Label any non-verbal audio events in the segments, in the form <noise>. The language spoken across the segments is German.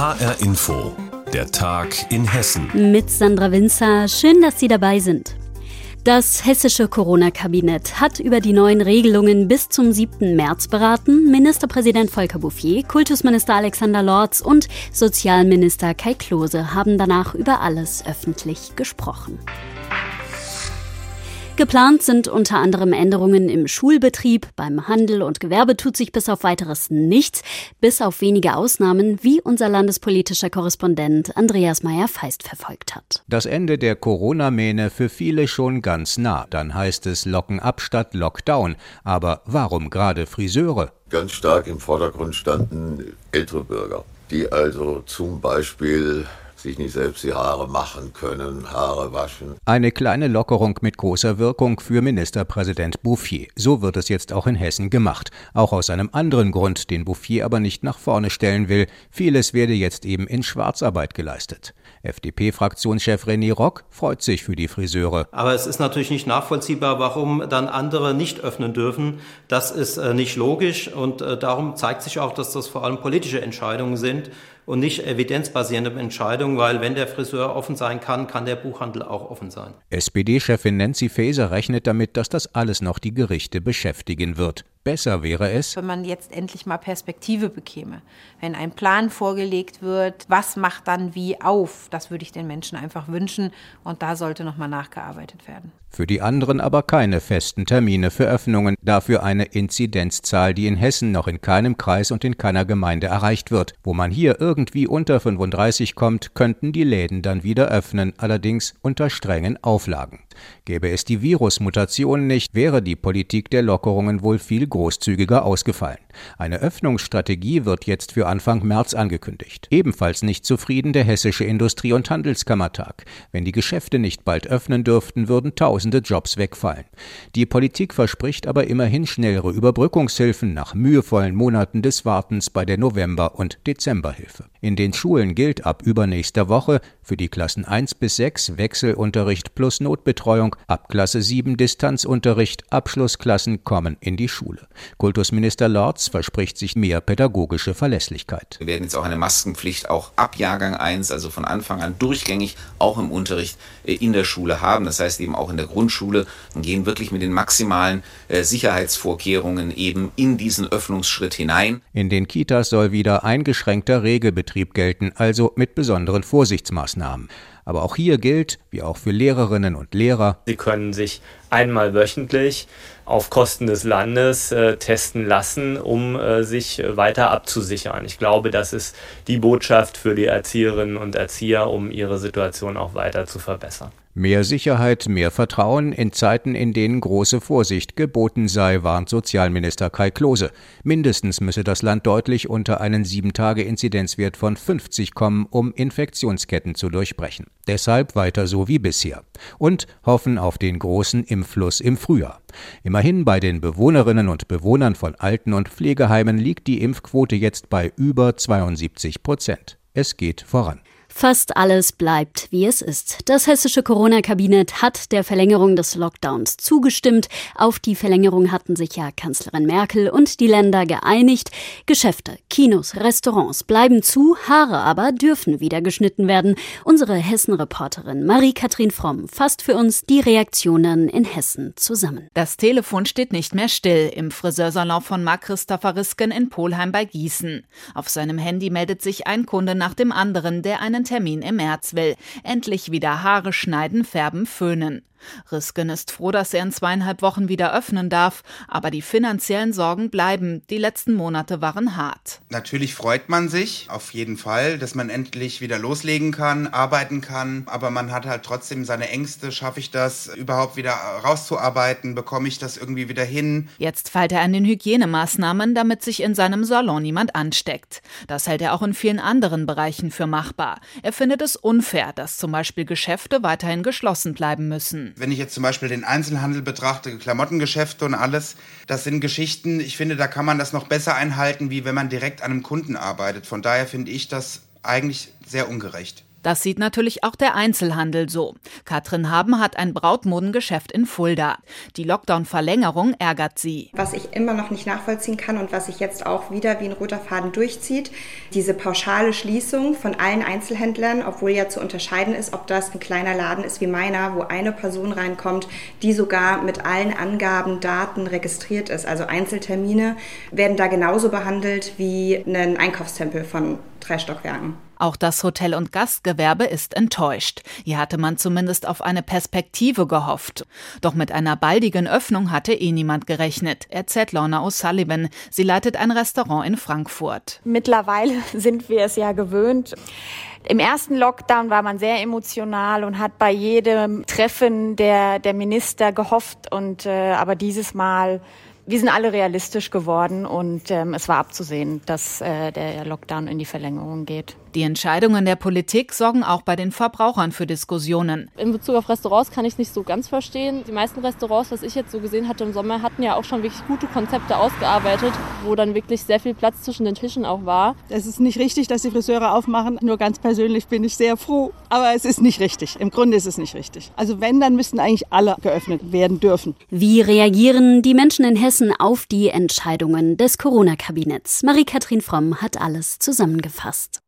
HR Info, der Tag in Hessen. Mit Sandra Winzer, schön, dass Sie dabei sind. Das hessische Corona-Kabinett hat über die neuen Regelungen bis zum 7. März beraten. Ministerpräsident Volker Bouffier, Kultusminister Alexander Lorz und Sozialminister Kai Klose haben danach über alles öffentlich gesprochen. Geplant sind unter anderem Änderungen im Schulbetrieb, beim Handel und Gewerbe tut sich bis auf weiteres nichts, bis auf wenige Ausnahmen, wie unser landespolitischer Korrespondent Andreas Meyer-Feist verfolgt hat. Das Ende der Corona-Mähne für viele schon ganz nah. Dann heißt es Locken ab statt Lockdown. Aber warum gerade Friseure? Ganz stark im Vordergrund standen ältere Bürger, die also zum Beispiel sich nicht selbst die Haare machen können, Haare waschen. Eine kleine Lockerung mit großer Wirkung für Ministerpräsident Bouffier. So wird es jetzt auch in Hessen gemacht. Auch aus einem anderen Grund, den Bouffier aber nicht nach vorne stellen will. Vieles werde jetzt eben in Schwarzarbeit geleistet. FDP-Fraktionschef René Rock freut sich für die Friseure. Aber es ist natürlich nicht nachvollziehbar, warum dann andere nicht öffnen dürfen. Das ist äh, nicht logisch und äh, darum zeigt sich auch, dass das vor allem politische Entscheidungen sind und nicht evidenzbasierende Entscheidungen, weil wenn der Friseur offen sein kann, kann der Buchhandel auch offen sein. SPD-Chefin Nancy Faeser rechnet damit, dass das alles noch die Gerichte beschäftigen wird. Besser wäre es, wenn man jetzt endlich mal Perspektive bekäme. Wenn ein Plan vorgelegt wird, was macht dann wie auf? Das würde ich den Menschen einfach wünschen und da sollte noch mal nachgearbeitet werden. Für die anderen aber keine festen Termine für Öffnungen, dafür eine Inzidenzzahl, die in Hessen noch in keinem Kreis und in keiner Gemeinde erreicht wird. Wo man hier irgendwie unter 35 kommt, könnten die Läden dann wieder öffnen, allerdings unter strengen Auflagen. Gäbe es die Virusmutation nicht, wäre die Politik der Lockerungen wohl viel großzügiger ausgefallen. Eine Öffnungsstrategie wird jetzt für Anfang März angekündigt. Ebenfalls nicht zufrieden der Hessische Industrie- und Handelskammertag. Wenn die Geschäfte nicht bald öffnen dürften, würden tausende Jobs wegfallen. Die Politik verspricht aber immerhin schnellere Überbrückungshilfen nach mühevollen Monaten des Wartens bei der November- und Dezemberhilfe. In den Schulen gilt ab übernächster Woche für die Klassen 1 bis 6 Wechselunterricht plus Notbetreuung, ab Klasse 7 Distanzunterricht, Abschlussklassen kommen in die Schule. Kultusminister Lorz verspricht sich mehr pädagogische Verlässlichkeit. Wir werden jetzt auch eine Maskenpflicht auch ab Jahrgang 1, also von Anfang an durchgängig, auch im Unterricht äh, in der Schule haben. Das heißt eben auch in der Grundschule und gehen wirklich mit den maximalen äh, Sicherheitsvorkehrungen eben in diesen Öffnungsschritt hinein. In den Kitas soll wieder eingeschränkter Regelbetrieb gelten, also mit besonderen Vorsichtsmaßnahmen. Aber auch hier gilt, wie auch für Lehrerinnen und Lehrer, Sie können sich einmal wöchentlich auf Kosten des Landes äh, testen lassen, um äh, sich weiter abzusichern. Ich glaube, das ist die Botschaft für die Erzieherinnen und Erzieher, um ihre Situation auch weiter zu verbessern. Mehr Sicherheit, mehr Vertrauen in Zeiten, in denen große Vorsicht geboten sei, warnt Sozialminister Kai Klose. Mindestens müsse das Land deutlich unter einen 7-Tage-Inzidenzwert von 50 kommen, um Infektionsketten zu durchbrechen. Deshalb weiter so wie bisher. Und hoffen auf den großen Impffluss im Frühjahr. Immerhin bei den Bewohnerinnen und Bewohnern von Alten- und Pflegeheimen liegt die Impfquote jetzt bei über 72 Prozent. Es geht voran. Fast alles bleibt, wie es ist. Das hessische Corona-Kabinett hat der Verlängerung des Lockdowns zugestimmt. Auf die Verlängerung hatten sich ja Kanzlerin Merkel und die Länder geeinigt. Geschäfte, Kinos, Restaurants bleiben zu, Haare aber dürfen wieder geschnitten werden. Unsere Hessen-Reporterin Marie-Kathrin Fromm fasst für uns die Reaktionen in Hessen zusammen. Das Telefon steht nicht mehr still im Friseursalon von Marc Christopher Risken in Polheim bei Gießen. Auf seinem Handy meldet sich ein Kunde nach dem anderen, der einen Termin im März will. Endlich wieder Haare schneiden, färben, föhnen. Risken ist froh, dass er in zweieinhalb Wochen wieder öffnen darf, aber die finanziellen Sorgen bleiben. Die letzten Monate waren hart. Natürlich freut man sich auf jeden Fall, dass man endlich wieder loslegen kann, arbeiten kann, aber man hat halt trotzdem seine Ängste. Schaffe ich das überhaupt wieder rauszuarbeiten? Bekomme ich das irgendwie wieder hin? Jetzt feilt er an den Hygienemaßnahmen, damit sich in seinem Salon niemand ansteckt. Das hält er auch in vielen anderen Bereichen für machbar. Er findet es unfair, dass zum Beispiel Geschäfte weiterhin geschlossen bleiben müssen. Wenn ich jetzt zum Beispiel den Einzelhandel betrachte, Klamottengeschäfte und alles, das sind Geschichten, ich finde, da kann man das noch besser einhalten, wie wenn man direkt an einem Kunden arbeitet. Von daher finde ich das eigentlich sehr ungerecht. Das sieht natürlich auch der Einzelhandel so. Katrin Haben hat ein Brautmodengeschäft in Fulda. Die Lockdown-Verlängerung ärgert sie. Was ich immer noch nicht nachvollziehen kann und was sich jetzt auch wieder wie ein roter Faden durchzieht, diese pauschale Schließung von allen Einzelhändlern, obwohl ja zu unterscheiden ist, ob das ein kleiner Laden ist wie meiner, wo eine Person reinkommt, die sogar mit allen Angaben, Daten registriert ist. Also Einzeltermine werden da genauso behandelt wie ein Einkaufstempel von drei Stockwerken. Auch das Hotel- und Gastgewerbe ist enttäuscht. Hier hatte man zumindest auf eine Perspektive gehofft. Doch mit einer baldigen Öffnung hatte eh niemand gerechnet, erzählt Lorna O'Sullivan. Sie leitet ein Restaurant in Frankfurt. Mittlerweile <laughs> sind wir es ja gewöhnt. Im ersten Lockdown war man sehr emotional und hat bei jedem Treffen der, der Minister gehofft. Und äh, aber dieses Mal wir sind alle realistisch geworden und ähm, es war abzusehen, dass äh, der Lockdown in die Verlängerung geht. Die Entscheidungen der Politik sorgen auch bei den Verbrauchern für Diskussionen. In Bezug auf Restaurants kann ich es nicht so ganz verstehen. Die meisten Restaurants, was ich jetzt so gesehen hatte im Sommer, hatten ja auch schon wirklich gute Konzepte ausgearbeitet, wo dann wirklich sehr viel Platz zwischen den Tischen auch war. Es ist nicht richtig, dass die Friseure aufmachen. Nur ganz persönlich bin ich sehr froh. Aber es ist nicht richtig. Im Grunde ist es nicht richtig. Also wenn, dann müssten eigentlich alle geöffnet werden dürfen. Wie reagieren die Menschen in Hessen auf die Entscheidungen des Corona-Kabinetts? Marie-Kathrin Fromm hat alles zusammengefasst.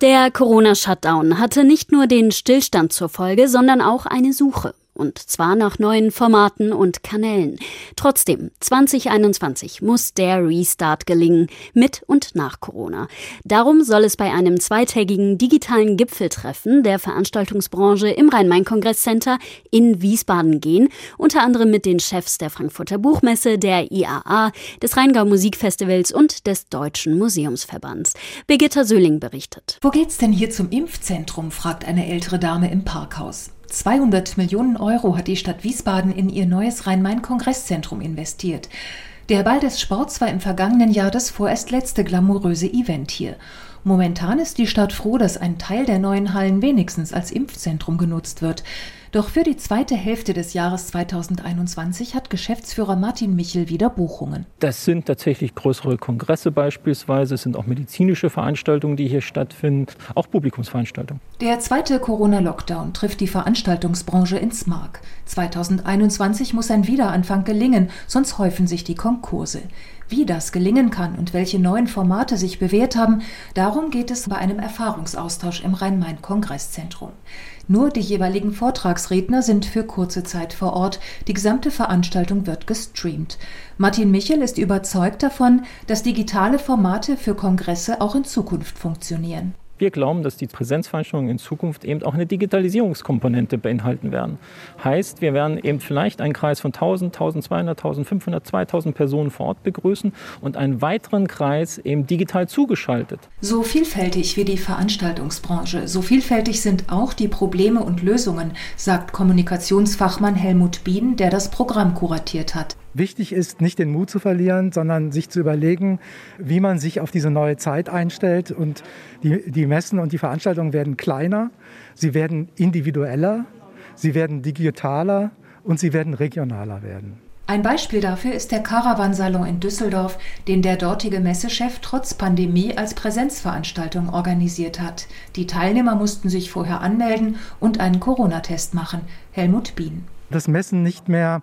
Der Corona-Shutdown hatte nicht nur den Stillstand zur Folge, sondern auch eine Suche und zwar nach neuen Formaten und Kanälen. Trotzdem, 2021 muss der Restart gelingen, mit und nach Corona. Darum soll es bei einem zweitägigen digitalen Gipfeltreffen der Veranstaltungsbranche im Rhein-Main-Kongress-Center in Wiesbaden gehen, unter anderem mit den Chefs der Frankfurter Buchmesse, der IAA, des Rheingau Musikfestivals und des Deutschen Museumsverbands. Birgitta Söhling berichtet. Wo geht's denn hier zum Impfzentrum? fragt eine ältere Dame im Parkhaus. 200 Millionen Euro hat die Stadt Wiesbaden in ihr neues Rhein-Main-Kongress-Zentrum investiert. Der Ball des Sports war im vergangenen Jahr das vorerst letzte glamouröse Event hier. Momentan ist die Stadt froh, dass ein Teil der neuen Hallen wenigstens als Impfzentrum genutzt wird. Doch für die zweite Hälfte des Jahres 2021 hat Geschäftsführer Martin Michel wieder Buchungen. Das sind tatsächlich größere Kongresse beispielsweise, es sind auch medizinische Veranstaltungen, die hier stattfinden, auch Publikumsveranstaltungen. Der zweite Corona-Lockdown trifft die Veranstaltungsbranche ins Mark. 2021 muss ein Wiederanfang gelingen, sonst häufen sich die Konkurse. Wie das gelingen kann und welche neuen Formate sich bewährt haben, darum geht es bei einem Erfahrungsaustausch im Rhein-Main-Kongresszentrum. Nur die jeweiligen Vortragsredner sind für kurze Zeit vor Ort. Die gesamte Veranstaltung wird gestreamt. Martin Michel ist überzeugt davon, dass digitale Formate für Kongresse auch in Zukunft funktionieren. Wir glauben, dass die Präsenzveranstaltungen in Zukunft eben auch eine Digitalisierungskomponente beinhalten werden. Heißt, wir werden eben vielleicht einen Kreis von 1000, 1200, 1500, 2000 Personen vor Ort begrüßen und einen weiteren Kreis eben digital zugeschaltet. So vielfältig wie die Veranstaltungsbranche, so vielfältig sind auch die Probleme und Lösungen, sagt Kommunikationsfachmann Helmut Bien, der das Programm kuratiert hat. Wichtig ist, nicht den Mut zu verlieren, sondern sich zu überlegen, wie man sich auf diese neue Zeit einstellt. Und die, die Messen und die Veranstaltungen werden kleiner, sie werden individueller, sie werden digitaler und sie werden regionaler werden. Ein Beispiel dafür ist der Caravansalon in Düsseldorf, den der dortige Messechef trotz Pandemie als Präsenzveranstaltung organisiert hat. Die Teilnehmer mussten sich vorher anmelden und einen Corona-Test machen. Helmut Bien. Das Messen nicht mehr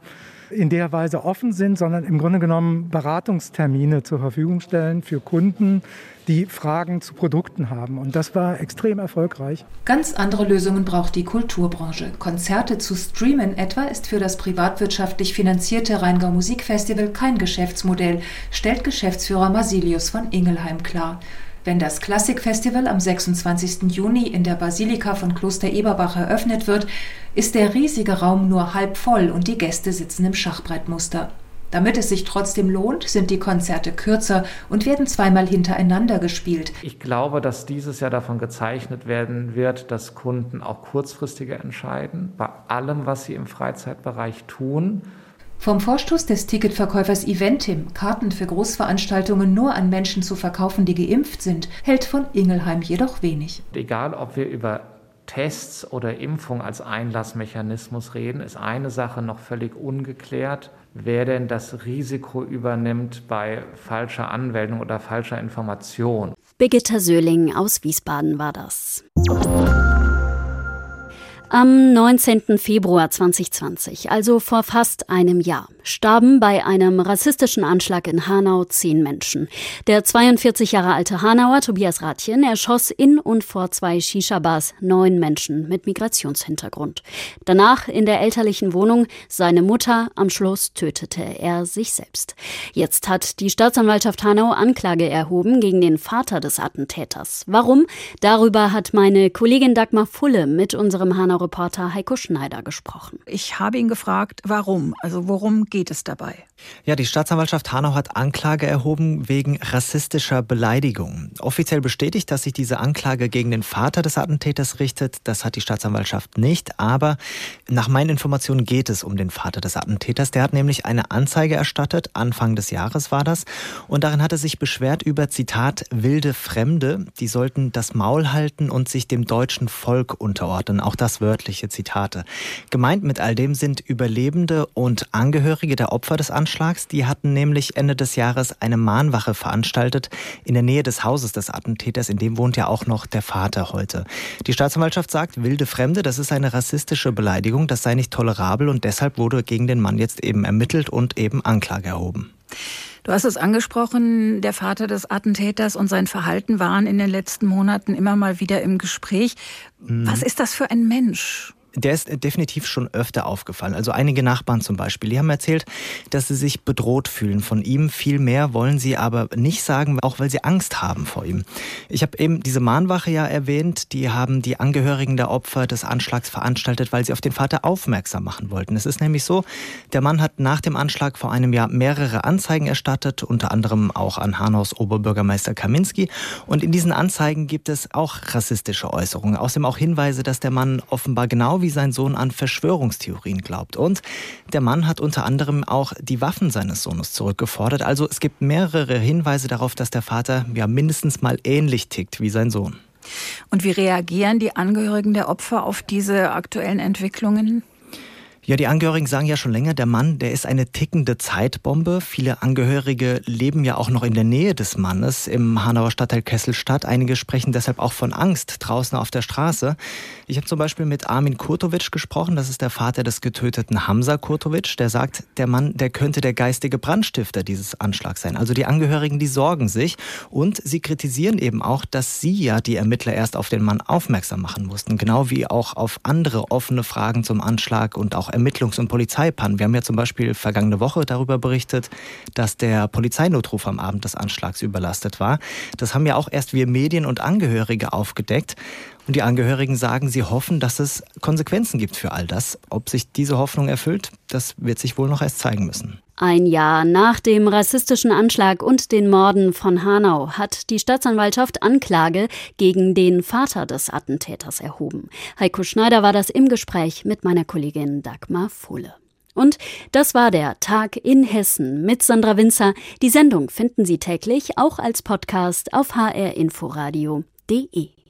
in der Weise offen sind, sondern im Grunde genommen Beratungstermine zur Verfügung stellen für Kunden, die Fragen zu Produkten haben. Und das war extrem erfolgreich. Ganz andere Lösungen braucht die Kulturbranche. Konzerte zu streamen etwa ist für das privatwirtschaftlich finanzierte Rheingau Musikfestival kein Geschäftsmodell, stellt Geschäftsführer Masilius von Ingelheim klar. Wenn das Klassikfestival am 26. Juni in der Basilika von Kloster Eberbach eröffnet wird, ist der riesige Raum nur halb voll und die Gäste sitzen im Schachbrettmuster. Damit es sich trotzdem lohnt, sind die Konzerte kürzer und werden zweimal hintereinander gespielt. Ich glaube, dass dieses Jahr davon gezeichnet werden wird, dass Kunden auch kurzfristiger entscheiden, bei allem, was sie im Freizeitbereich tun. Vom Vorstoß des Ticketverkäufers Eventim, Karten für Großveranstaltungen nur an Menschen zu verkaufen, die geimpft sind, hält von Ingelheim jedoch wenig. Egal, ob wir über Tests oder Impfung als Einlassmechanismus reden, ist eine Sache noch völlig ungeklärt. Wer denn das Risiko übernimmt bei falscher Anmeldung oder falscher Information? Birgitta Söhling aus Wiesbaden war das. Am 19. Februar 2020, also vor fast einem Jahr, starben bei einem rassistischen Anschlag in Hanau zehn Menschen. Der 42 Jahre alte Hanauer Tobias Rathjen erschoss in und vor zwei Shisha-Bars neun Menschen mit Migrationshintergrund. Danach in der elterlichen Wohnung seine Mutter, am Schluss tötete er sich selbst. Jetzt hat die Staatsanwaltschaft Hanau Anklage erhoben gegen den Vater des Attentäters. Warum? Darüber hat meine Kollegin Dagmar Fulle mit unserem Hanau-Reporter Heiko Schneider gesprochen. Ich habe ihn gefragt, warum? Also worum geht es dabei? Ja, die Staatsanwaltschaft Hanau hat Anklage erhoben wegen rassistischer Beleidigung. Offiziell bestätigt, dass sich diese Anklage gegen den Vater des Attentäters richtet. Das hat die Staatsanwaltschaft nicht. Aber nach meinen Informationen geht es um den Vater des Attentäters. Der hat nämlich eine Anzeige erstattet. Anfang des Jahres war das. Und darin hat er sich beschwert über, Zitat, wilde Fremde. Die sollten das Maul halten und sich dem deutschen Volk unterordnen. Auch das wörtliche Zitate. Gemeint mit all dem sind Überlebende und Angehörige der Opfer des Anschlags. Die hatten nämlich Ende des Jahres eine Mahnwache veranstaltet in der Nähe des Hauses des Attentäters. In dem wohnt ja auch noch der Vater heute. Die Staatsanwaltschaft sagt, wilde Fremde, das ist eine rassistische Beleidigung, das sei nicht tolerabel und deshalb wurde gegen den Mann jetzt eben ermittelt und eben Anklage erhoben. Du hast es angesprochen, der Vater des Attentäters und sein Verhalten waren in den letzten Monaten immer mal wieder im Gespräch. Was ist das für ein Mensch? Der ist definitiv schon öfter aufgefallen. Also einige Nachbarn zum Beispiel, die haben erzählt, dass sie sich bedroht fühlen von ihm. Viel mehr wollen sie aber nicht sagen, auch weil sie Angst haben vor ihm. Ich habe eben diese Mahnwache ja erwähnt. Die haben die Angehörigen der Opfer des Anschlags veranstaltet, weil sie auf den Vater aufmerksam machen wollten. Es ist nämlich so, der Mann hat nach dem Anschlag vor einem Jahr mehrere Anzeigen erstattet, unter anderem auch an Hanaus Oberbürgermeister Kaminski. Und in diesen Anzeigen gibt es auch rassistische Äußerungen. Außerdem auch Hinweise, dass der Mann offenbar genau wie wie sein Sohn an Verschwörungstheorien glaubt. Und der Mann hat unter anderem auch die Waffen seines Sohnes zurückgefordert. Also es gibt mehrere Hinweise darauf, dass der Vater ja mindestens mal ähnlich tickt wie sein Sohn. Und wie reagieren die Angehörigen der Opfer auf diese aktuellen Entwicklungen? Ja, die Angehörigen sagen ja schon länger, der Mann, der ist eine tickende Zeitbombe. Viele Angehörige leben ja auch noch in der Nähe des Mannes im Hanauer Stadtteil Kesselstadt. Einige sprechen deshalb auch von Angst draußen auf der Straße. Ich habe zum Beispiel mit Armin Kurtovic gesprochen. Das ist der Vater des getöteten Hamza Kurtovic. Der sagt, der Mann, der könnte der geistige Brandstifter dieses Anschlags sein. Also die Angehörigen, die sorgen sich und sie kritisieren eben auch, dass sie ja die Ermittler erst auf den Mann aufmerksam machen mussten. Genau wie auch auf andere offene Fragen zum Anschlag und auch Ermittlungs- und Polizeipannen. Wir haben ja zum Beispiel vergangene Woche darüber berichtet, dass der Polizeinotruf am Abend des Anschlags überlastet war. Das haben ja auch erst wir Medien und Angehörige aufgedeckt. Und die Angehörigen sagen, sie hoffen, dass es Konsequenzen gibt für all das. Ob sich diese Hoffnung erfüllt, das wird sich wohl noch erst zeigen müssen. Ein Jahr nach dem rassistischen Anschlag und den Morden von Hanau hat die Staatsanwaltschaft Anklage gegen den Vater des Attentäters erhoben. Heiko Schneider war das im Gespräch mit meiner Kollegin Dagmar Fulle. Und das war der Tag in Hessen mit Sandra Winzer. Die Sendung finden Sie täglich auch als Podcast auf hrinforadio.de.